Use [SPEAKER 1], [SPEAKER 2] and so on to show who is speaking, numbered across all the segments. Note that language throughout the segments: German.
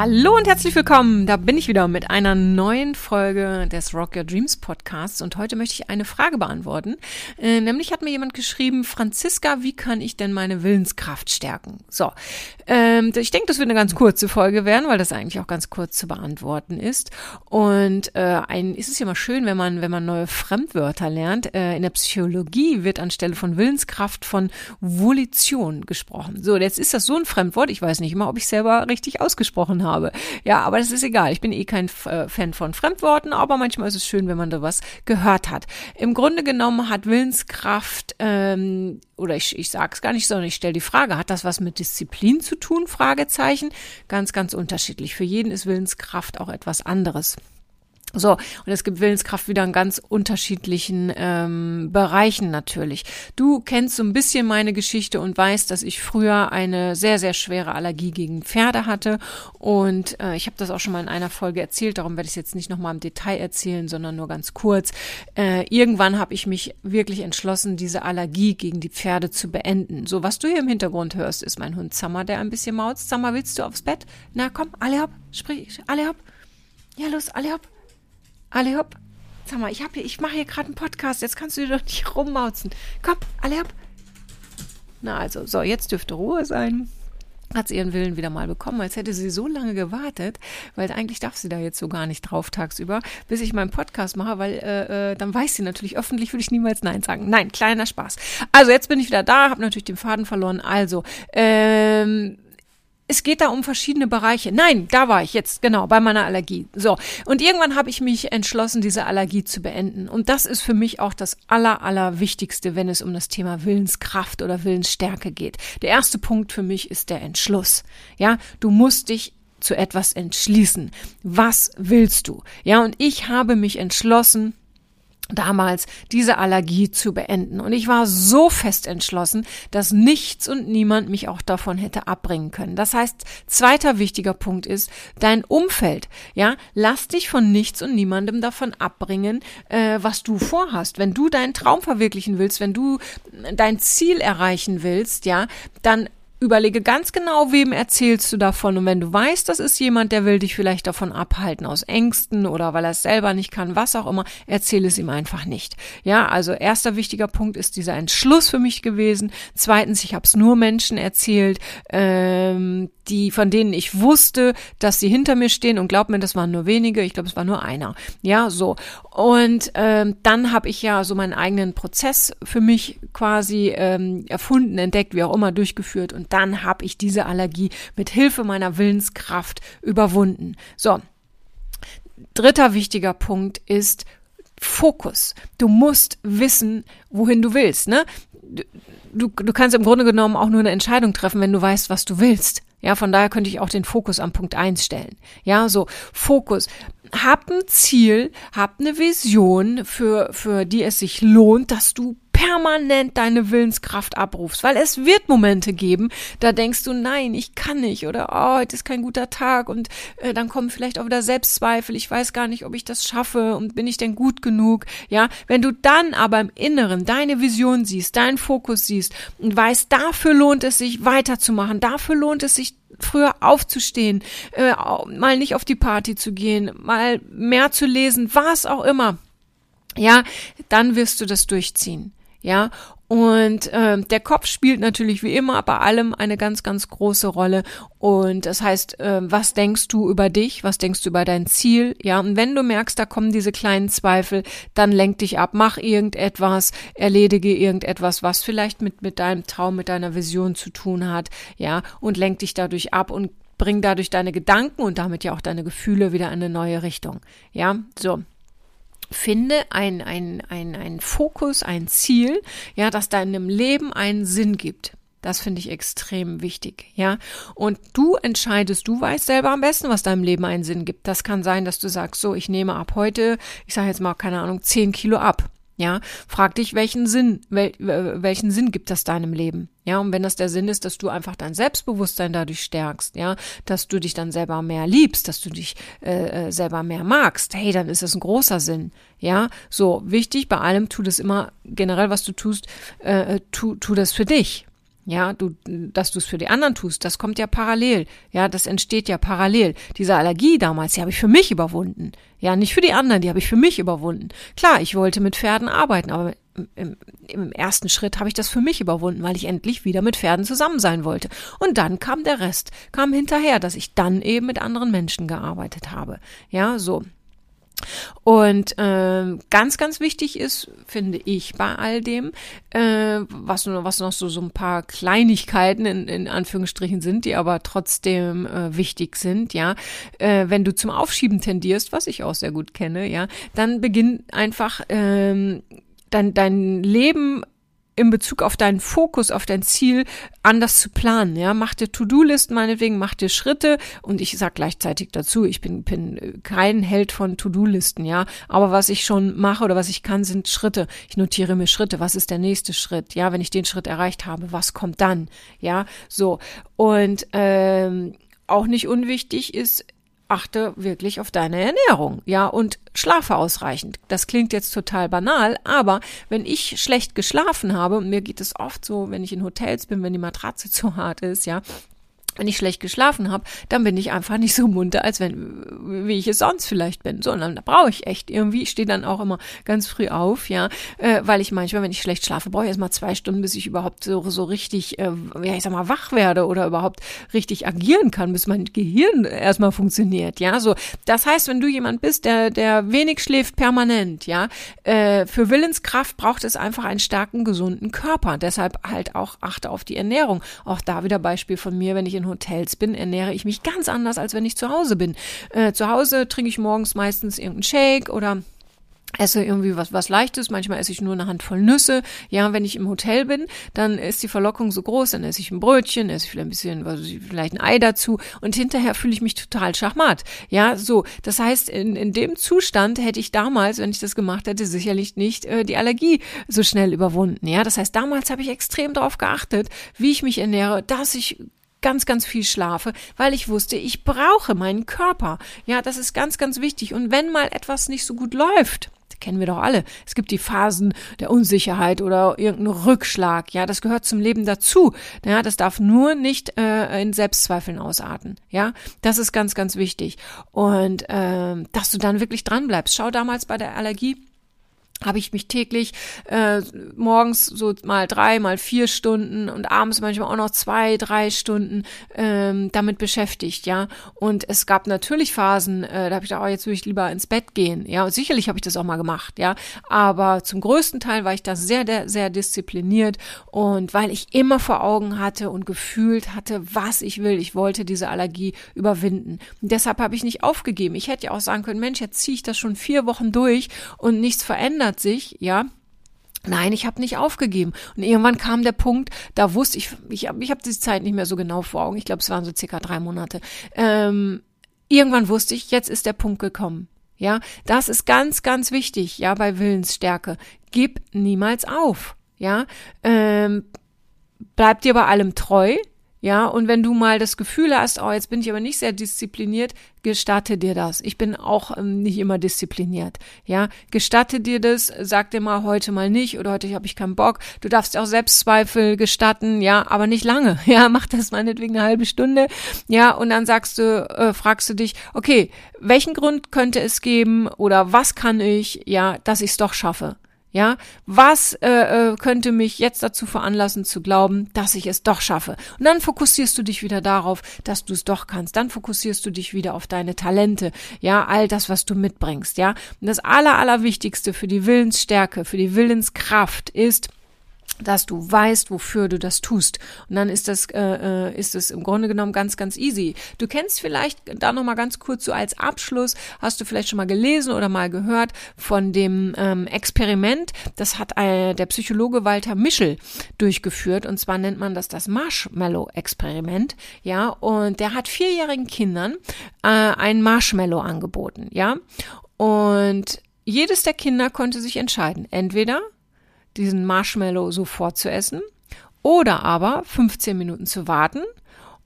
[SPEAKER 1] Hallo und herzlich willkommen. Da bin ich wieder mit einer neuen Folge des Rock Your Dreams Podcasts und heute möchte ich eine Frage beantworten. Äh, nämlich hat mir jemand geschrieben, Franziska, wie kann ich denn meine Willenskraft stärken? So, ähm, ich denke, das wird eine ganz kurze Folge werden, weil das eigentlich auch ganz kurz zu beantworten ist. Und äh, ein, ist es ja mal schön, wenn man, wenn man neue Fremdwörter lernt. Äh, in der Psychologie wird anstelle von Willenskraft von Volition gesprochen. So, jetzt ist das so ein Fremdwort. Ich weiß nicht immer, ob ich selber richtig ausgesprochen habe habe. Ja, aber das ist egal. Ich bin eh kein äh, Fan von Fremdworten, aber manchmal ist es schön, wenn man da was gehört hat. Im Grunde genommen hat Willenskraft, ähm, oder ich, ich sage es gar nicht, sondern ich stelle die Frage, hat das was mit Disziplin zu tun? Fragezeichen. Ganz, ganz unterschiedlich. Für jeden ist Willenskraft auch etwas anderes. So, und es gibt Willenskraft wieder in ganz unterschiedlichen ähm, Bereichen natürlich. Du kennst so ein bisschen meine Geschichte und weißt, dass ich früher eine sehr, sehr schwere Allergie gegen Pferde hatte. Und äh, ich habe das auch schon mal in einer Folge erzählt, darum werde ich es jetzt nicht nochmal im Detail erzählen, sondern nur ganz kurz. Äh, irgendwann habe ich mich wirklich entschlossen, diese Allergie gegen die Pferde zu beenden. So, was du hier im Hintergrund hörst, ist mein Hund Zammer, der ein bisschen mauzt. Zammer, willst du aufs Bett? Na komm, alle hopp, sprich, alle hopp. Ja, los, alle hopp. Alle hopp. Sag mal, ich hab hier, ich mache hier gerade einen Podcast, jetzt kannst du dir doch nicht rummauzen. Komm, alle hopp. Na also, so, jetzt dürfte Ruhe sein. Hat sie ihren Willen wieder mal bekommen, als hätte sie so lange gewartet, weil eigentlich darf sie da jetzt so gar nicht drauf tagsüber, bis ich meinen Podcast mache, weil äh, äh, dann weiß sie natürlich, öffentlich würde ich niemals Nein sagen. Nein, kleiner Spaß. Also jetzt bin ich wieder da, habe natürlich den Faden verloren. Also, ähm, es geht da um verschiedene Bereiche. Nein, da war ich jetzt, genau, bei meiner Allergie. So. Und irgendwann habe ich mich entschlossen, diese Allergie zu beenden. Und das ist für mich auch das aller, aller Wichtigste, wenn es um das Thema Willenskraft oder Willensstärke geht. Der erste Punkt für mich ist der Entschluss. Ja, du musst dich zu etwas entschließen. Was willst du? Ja, und ich habe mich entschlossen, damals diese Allergie zu beenden. Und ich war so fest entschlossen, dass nichts und niemand mich auch davon hätte abbringen können. Das heißt, zweiter wichtiger Punkt ist dein Umfeld. Ja, lass dich von nichts und niemandem davon abbringen, äh, was du vorhast. Wenn du deinen Traum verwirklichen willst, wenn du dein Ziel erreichen willst, ja, dann Überlege ganz genau, wem erzählst du davon. Und wenn du weißt, das ist jemand, der will dich vielleicht davon abhalten, aus Ängsten oder weil er es selber nicht kann, was auch immer, erzähle es ihm einfach nicht. Ja, also erster wichtiger Punkt ist dieser Entschluss für mich gewesen. Zweitens, ich habe es nur Menschen erzählt, ähm, die, von denen ich wusste, dass sie hinter mir stehen. Und glaub mir, das waren nur wenige. Ich glaube, es war nur einer. Ja, so. Und ähm, dann habe ich ja so meinen eigenen Prozess für mich quasi ähm, erfunden, entdeckt, wie auch immer, durchgeführt. Und dann habe ich diese Allergie mit Hilfe meiner Willenskraft überwunden. So. Dritter wichtiger Punkt ist Fokus. Du musst wissen, wohin du willst. Ne? Du, du kannst im Grunde genommen auch nur eine Entscheidung treffen, wenn du weißt, was du willst. Ja, von daher könnte ich auch den Fokus am Punkt eins stellen. Ja, so Fokus. Hab ein Ziel, hab eine Vision, für, für die es sich lohnt, dass du permanent deine Willenskraft abrufst, weil es wird Momente geben, da denkst du, nein, ich kann nicht oder oh, heute ist kein guter Tag und äh, dann kommen vielleicht auch wieder Selbstzweifel, ich weiß gar nicht, ob ich das schaffe und bin ich denn gut genug, ja, wenn du dann aber im Inneren deine Vision siehst, deinen Fokus siehst und weißt, dafür lohnt es sich weiterzumachen, dafür lohnt es sich früher aufzustehen, äh, mal nicht auf die Party zu gehen, mal mehr zu lesen, was auch immer, ja, dann wirst du das durchziehen. Ja, und äh, der Kopf spielt natürlich wie immer bei allem eine ganz, ganz große Rolle. Und das heißt, äh, was denkst du über dich? Was denkst du über dein Ziel? Ja, und wenn du merkst, da kommen diese kleinen Zweifel, dann lenk dich ab, mach irgendetwas, erledige irgendetwas, was vielleicht mit, mit deinem Traum, mit deiner Vision zu tun hat. Ja, und lenk dich dadurch ab und bring dadurch deine Gedanken und damit ja auch deine Gefühle wieder in eine neue Richtung. Ja, so finde ein, ein, ein, ein Fokus, ein Ziel, ja, das deinem Leben einen Sinn gibt. Das finde ich extrem wichtig, ja. Und du entscheidest, du weißt selber am besten, was deinem Leben einen Sinn gibt. Das kann sein, dass du sagst, so, ich nehme ab heute, ich sage jetzt mal, keine Ahnung, zehn Kilo ab. Ja, frag dich, welchen Sinn, wel, welchen Sinn gibt das deinem Leben? Ja, und wenn das der Sinn ist, dass du einfach dein Selbstbewusstsein dadurch stärkst, ja, dass du dich dann selber mehr liebst, dass du dich äh, äh selber mehr magst, hey, dann ist das ein großer Sinn. Ja, so wichtig bei allem, tu das immer generell, was du tust, äh, äh tu, tu das für dich. Ja, du, dass du es für die anderen tust, das kommt ja parallel. Ja, das entsteht ja parallel. Diese Allergie damals, die habe ich für mich überwunden. Ja, nicht für die anderen, die habe ich für mich überwunden. Klar, ich wollte mit Pferden arbeiten, aber im, im ersten Schritt habe ich das für mich überwunden, weil ich endlich wieder mit Pferden zusammen sein wollte. Und dann kam der Rest, kam hinterher, dass ich dann eben mit anderen Menschen gearbeitet habe. Ja, so. Und äh, ganz, ganz wichtig ist, finde ich, bei all dem, äh, was, was noch so, so ein paar Kleinigkeiten in, in Anführungsstrichen sind, die aber trotzdem äh, wichtig sind, ja, äh, wenn du zum Aufschieben tendierst, was ich auch sehr gut kenne, ja, dann beginn einfach ähm, dein, dein Leben in Bezug auf deinen Fokus, auf dein Ziel anders zu planen. Ja, mach dir To-Do-Listen meinetwegen, mach dir Schritte und ich sag gleichzeitig dazu, ich bin, bin kein Held von To-Do-Listen, ja, aber was ich schon mache oder was ich kann, sind Schritte. Ich notiere mir Schritte. Was ist der nächste Schritt? Ja, wenn ich den Schritt erreicht habe, was kommt dann? Ja, so und ähm, auch nicht unwichtig ist achte wirklich auf deine Ernährung, ja, und schlafe ausreichend. Das klingt jetzt total banal, aber wenn ich schlecht geschlafen habe, mir geht es oft so, wenn ich in Hotels bin, wenn die Matratze zu hart ist, ja, wenn ich schlecht geschlafen habe, dann bin ich einfach nicht so munter, als wenn, wie ich es sonst vielleicht bin. Sondern da brauche ich echt irgendwie, ich stehe dann auch immer ganz früh auf, ja, äh, weil ich manchmal, wenn ich schlecht schlafe, brauche ich erstmal zwei Stunden, bis ich überhaupt so, so richtig, äh, ja, ich sag mal, wach werde oder überhaupt richtig agieren kann, bis mein Gehirn erstmal funktioniert, ja. So, das heißt, wenn du jemand bist, der, der wenig schläft permanent, ja, äh, für Willenskraft braucht es einfach einen starken, gesunden Körper. Deshalb halt auch achte auf die Ernährung. Auch da wieder Beispiel von mir, wenn ich in Hotels bin, ernähre ich mich ganz anders, als wenn ich zu Hause bin. Äh, zu Hause trinke ich morgens meistens irgendeinen Shake oder esse irgendwie was, was Leichtes, manchmal esse ich nur eine Handvoll Nüsse. Ja, wenn ich im Hotel bin, dann ist die Verlockung so groß, dann esse ich ein Brötchen, esse ich vielleicht ein bisschen, was, vielleicht ein Ei dazu und hinterher fühle ich mich total schachmatt. Ja, so. Das heißt, in, in dem Zustand hätte ich damals, wenn ich das gemacht hätte, sicherlich nicht äh, die Allergie so schnell überwunden. Ja, das heißt, damals habe ich extrem darauf geachtet, wie ich mich ernähre, dass ich ganz, ganz viel schlafe, weil ich wusste, ich brauche meinen Körper. Ja, das ist ganz, ganz wichtig. Und wenn mal etwas nicht so gut läuft, kennen wir doch alle. Es gibt die Phasen der Unsicherheit oder irgendeinen Rückschlag. Ja, das gehört zum Leben dazu. Ja, das darf nur nicht äh, in Selbstzweifeln ausarten. Ja, das ist ganz, ganz wichtig. Und ähm, dass du dann wirklich dran bleibst. Schau damals bei der Allergie habe ich mich täglich äh, morgens so mal drei, mal vier Stunden und abends manchmal auch noch zwei, drei Stunden ähm, damit beschäftigt, ja. Und es gab natürlich Phasen, äh, da habe ich gedacht, oh, jetzt würde ich lieber ins Bett gehen, ja. Und sicherlich habe ich das auch mal gemacht, ja. Aber zum größten Teil war ich da sehr, sehr diszipliniert und weil ich immer vor Augen hatte und gefühlt hatte, was ich will. Ich wollte diese Allergie überwinden. Und deshalb habe ich nicht aufgegeben. Ich hätte ja auch sagen können, Mensch, jetzt ziehe ich das schon vier Wochen durch und nichts verändert verändert sich, ja. Nein, ich habe nicht aufgegeben. Und irgendwann kam der Punkt, da wusste ich, ich habe ich hab diese Zeit nicht mehr so genau vor Augen. Ich glaube, es waren so circa drei Monate. Ähm, irgendwann wusste ich, jetzt ist der Punkt gekommen. Ja, das ist ganz, ganz wichtig, ja, bei Willensstärke. Gib niemals auf. Ja, ähm, bleib dir bei allem treu, ja, und wenn du mal das Gefühl hast, oh, jetzt bin ich aber nicht sehr diszipliniert, gestatte dir das. Ich bin auch ähm, nicht immer diszipliniert. Ja, gestatte dir das, sag dir mal heute mal nicht oder heute habe ich keinen Bock. Du darfst auch Selbstzweifel gestatten, ja, aber nicht lange. Ja, mach das meinetwegen eine halbe Stunde. Ja, und dann sagst du, äh, fragst du dich, okay, welchen Grund könnte es geben oder was kann ich, ja, dass ich es doch schaffe? Ja, was äh, äh, könnte mich jetzt dazu veranlassen zu glauben, dass ich es doch schaffe? Und dann fokussierst du dich wieder darauf, dass du es doch kannst. Dann fokussierst du dich wieder auf deine Talente, ja, all das, was du mitbringst, ja. Und das aller, allerwichtigste für die Willensstärke, für die Willenskraft ist, dass du weißt, wofür du das tust. Und dann ist das, äh, äh ist es im Grunde genommen ganz, ganz easy. Du kennst vielleicht, da nochmal ganz kurz so als Abschluss, hast du vielleicht schon mal gelesen oder mal gehört von dem ähm, Experiment, das hat äh, der Psychologe Walter Mischel durchgeführt. Und zwar nennt man das das Marshmallow-Experiment. Ja, und der hat vierjährigen Kindern äh, ein Marshmallow angeboten. Ja, und jedes der Kinder konnte sich entscheiden, entweder diesen Marshmallow sofort zu essen oder aber 15 Minuten zu warten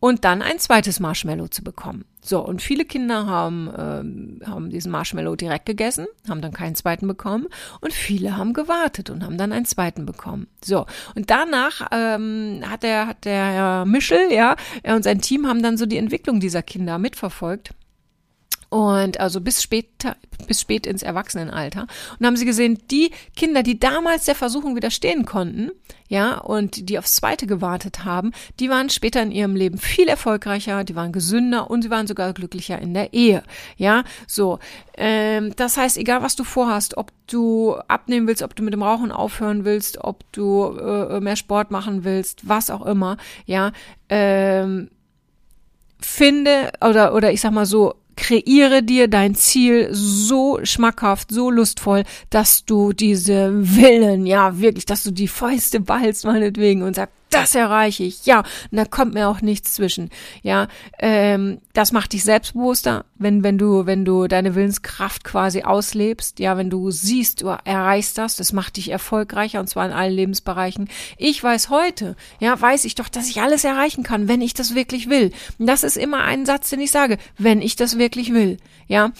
[SPEAKER 1] und dann ein zweites Marshmallow zu bekommen. So, und viele Kinder haben, ähm, haben diesen Marshmallow direkt gegessen, haben dann keinen zweiten bekommen und viele haben gewartet und haben dann einen zweiten bekommen. So, und danach ähm, hat der, hat der Herr Mischel, ja, er und sein Team haben dann so die Entwicklung dieser Kinder mitverfolgt und also bis später, bis spät ins Erwachsenenalter. Und haben sie gesehen, die Kinder, die damals der Versuchung widerstehen konnten, ja, und die aufs Zweite gewartet haben, die waren später in ihrem Leben viel erfolgreicher, die waren gesünder und sie waren sogar glücklicher in der Ehe, ja, so. Ähm, das heißt, egal was du vorhast, ob du abnehmen willst, ob du mit dem Rauchen aufhören willst, ob du äh, mehr Sport machen willst, was auch immer, ja, ähm, finde oder oder ich sag mal so kreiere dir dein Ziel so schmackhaft, so lustvoll, dass du diese Willen, ja wirklich, dass du die Fäuste ballst meinetwegen und sagst, das erreiche ich, ja, und da kommt mir auch nichts zwischen, ja, ähm, das macht dich selbstbewusster, wenn, wenn du, wenn du deine Willenskraft quasi auslebst, ja, wenn du siehst, du erreichst das, das macht dich erfolgreicher und zwar in allen Lebensbereichen. Ich weiß heute, ja, weiß ich doch, dass ich alles erreichen kann, wenn ich das wirklich will. Und das ist immer ein Satz, den ich sage, wenn ich das wirklich will, ja,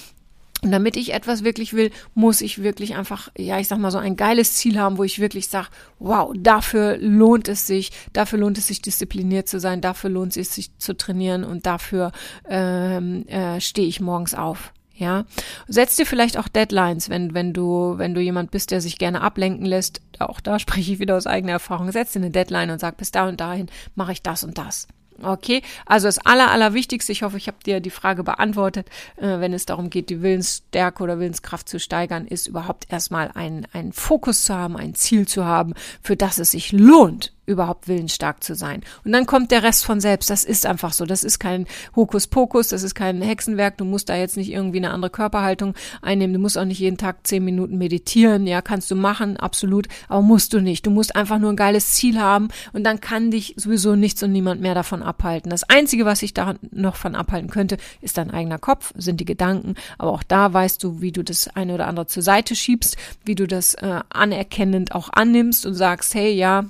[SPEAKER 1] und damit ich etwas wirklich will, muss ich wirklich einfach, ja, ich sag mal so ein geiles Ziel haben, wo ich wirklich sage, wow, dafür lohnt es sich, dafür lohnt es sich diszipliniert zu sein, dafür lohnt es sich zu trainieren und dafür ähm, äh, stehe ich morgens auf. Ja, setz dir vielleicht auch Deadlines, wenn wenn du wenn du jemand bist, der sich gerne ablenken lässt. Auch da spreche ich wieder aus eigener Erfahrung. Setz dir eine Deadline und sag bis da und dahin mache ich das und das. Okay, also das Aller, Allerwichtigste, ich hoffe, ich habe dir die Frage beantwortet, äh, wenn es darum geht, die Willensstärke oder Willenskraft zu steigern, ist überhaupt erstmal ein, ein Fokus zu haben, ein Ziel zu haben, für das es sich lohnt, überhaupt willensstark zu sein. Und dann kommt der Rest von selbst. Das ist einfach so. Das ist kein Hokuspokus, das ist kein Hexenwerk. Du musst da jetzt nicht irgendwie eine andere Körperhaltung einnehmen. Du musst auch nicht jeden Tag zehn Minuten meditieren. Ja, kannst du machen, absolut. Aber musst du nicht. Du musst einfach nur ein geiles Ziel haben und dann kann dich sowieso nichts und niemand mehr davon abhalten. Das Einzige, was sich da noch von abhalten könnte, ist dein eigener Kopf, sind die Gedanken. Aber auch da weißt du, wie du das eine oder andere zur Seite schiebst, wie du das äh, anerkennend auch annimmst und sagst, hey, ja,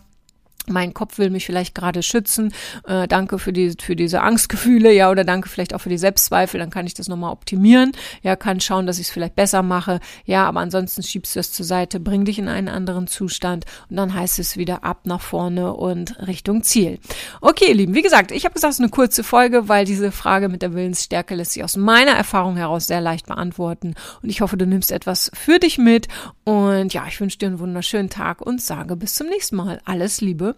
[SPEAKER 1] mein Kopf will mich vielleicht gerade schützen. Äh, danke für die für diese Angstgefühle, ja, oder danke vielleicht auch für die Selbstzweifel. Dann kann ich das nochmal optimieren. Ja, kann schauen, dass ich es vielleicht besser mache. Ja, aber ansonsten schiebst du es zur Seite, bring dich in einen anderen Zustand und dann heißt es wieder ab nach vorne und Richtung Ziel. Okay, ihr Lieben, wie gesagt, ich habe gesagt, es ist eine kurze Folge, weil diese Frage mit der Willensstärke lässt sich aus meiner Erfahrung heraus sehr leicht beantworten. Und ich hoffe, du nimmst etwas für dich mit. Und ja, ich wünsche dir einen wunderschönen Tag und sage bis zum nächsten Mal. Alles Liebe